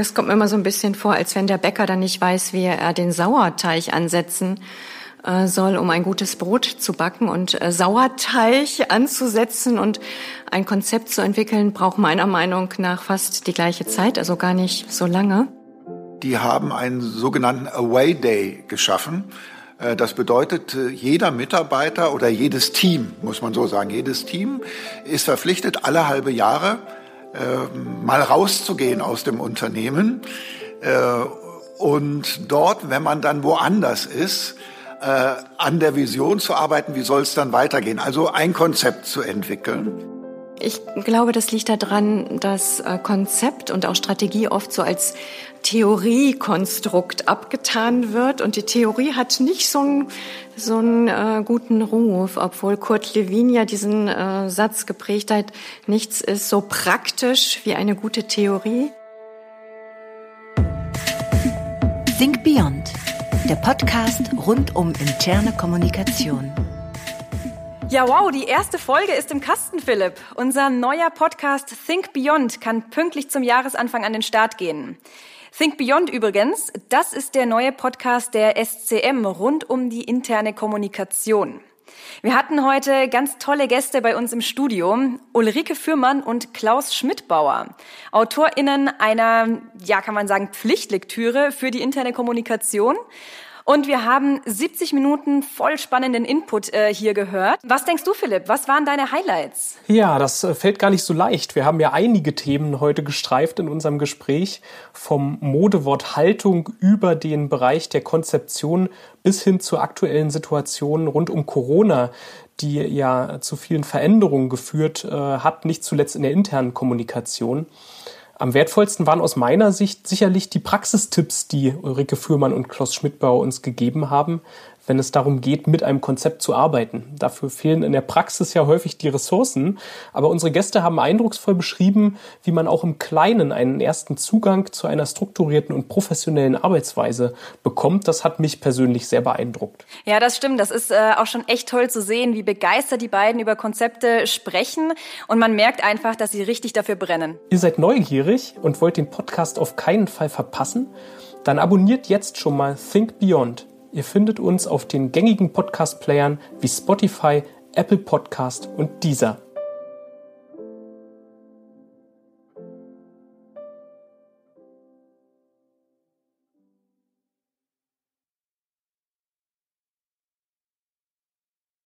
Das kommt mir immer so ein bisschen vor, als wenn der Bäcker dann nicht weiß, wie er den Sauerteig ansetzen äh, soll, um ein gutes Brot zu backen. Und äh, Sauerteig anzusetzen und ein Konzept zu entwickeln, braucht meiner Meinung nach fast die gleiche Zeit, also gar nicht so lange. Die haben einen sogenannten Away Day geschaffen. Äh, das bedeutet, jeder Mitarbeiter oder jedes Team, muss man so sagen, jedes Team ist verpflichtet, alle halbe Jahre mal rauszugehen aus dem Unternehmen und dort, wenn man dann woanders ist, äh, an der Vision zu arbeiten, wie soll es dann weitergehen. Also ein Konzept zu entwickeln. Ich glaube, das liegt daran, dass äh, Konzept und auch Strategie oft so als Theoriekonstrukt abgetan wird. Und die Theorie hat nicht so einen, so einen äh, guten Ruf, obwohl Kurt Lewin ja diesen äh, Satz geprägt hat, nichts ist so praktisch wie eine gute Theorie. Think Beyond der Podcast rund um interne Kommunikation. Ja, wow, die erste Folge ist im Kasten, Philipp. Unser neuer Podcast Think Beyond kann pünktlich zum Jahresanfang an den Start gehen. Think Beyond übrigens, das ist der neue Podcast der SCM rund um die interne Kommunikation. Wir hatten heute ganz tolle Gäste bei uns im Studio. Ulrike Fürmann und Klaus Schmidbauer. AutorInnen einer, ja, kann man sagen, Pflichtlektüre für die interne Kommunikation. Und wir haben 70 Minuten voll spannenden Input äh, hier gehört. Was denkst du, Philipp? Was waren deine Highlights? Ja, das äh, fällt gar nicht so leicht. Wir haben ja einige Themen heute gestreift in unserem Gespräch. Vom Modewort Haltung über den Bereich der Konzeption bis hin zur aktuellen Situation rund um Corona, die ja zu vielen Veränderungen geführt äh, hat, nicht zuletzt in der internen Kommunikation. Am wertvollsten waren aus meiner Sicht sicherlich die Praxistipps, die Ulrike Fürmann und Klaus Schmidtbauer uns gegeben haben, wenn es darum geht, mit einem Konzept zu arbeiten. Dafür fehlen in der Praxis ja häufig die Ressourcen, aber unsere Gäste haben eindrucksvoll beschrieben, wie man auch im Kleinen einen ersten Zugang zu einer strukturierten und professionellen Arbeitsweise bekommt. Das hat mich persönlich sehr beeindruckt. Ja, das stimmt. Das ist äh, auch schon echt toll zu sehen, wie begeistert die beiden über Konzepte sprechen und man merkt einfach, dass sie richtig dafür brennen. Ihr seid neugierig und wollt den Podcast auf keinen Fall verpassen? Dann abonniert jetzt schon mal Think Beyond Ihr findet uns auf den gängigen Podcast-Playern wie Spotify, Apple Podcast und Deezer.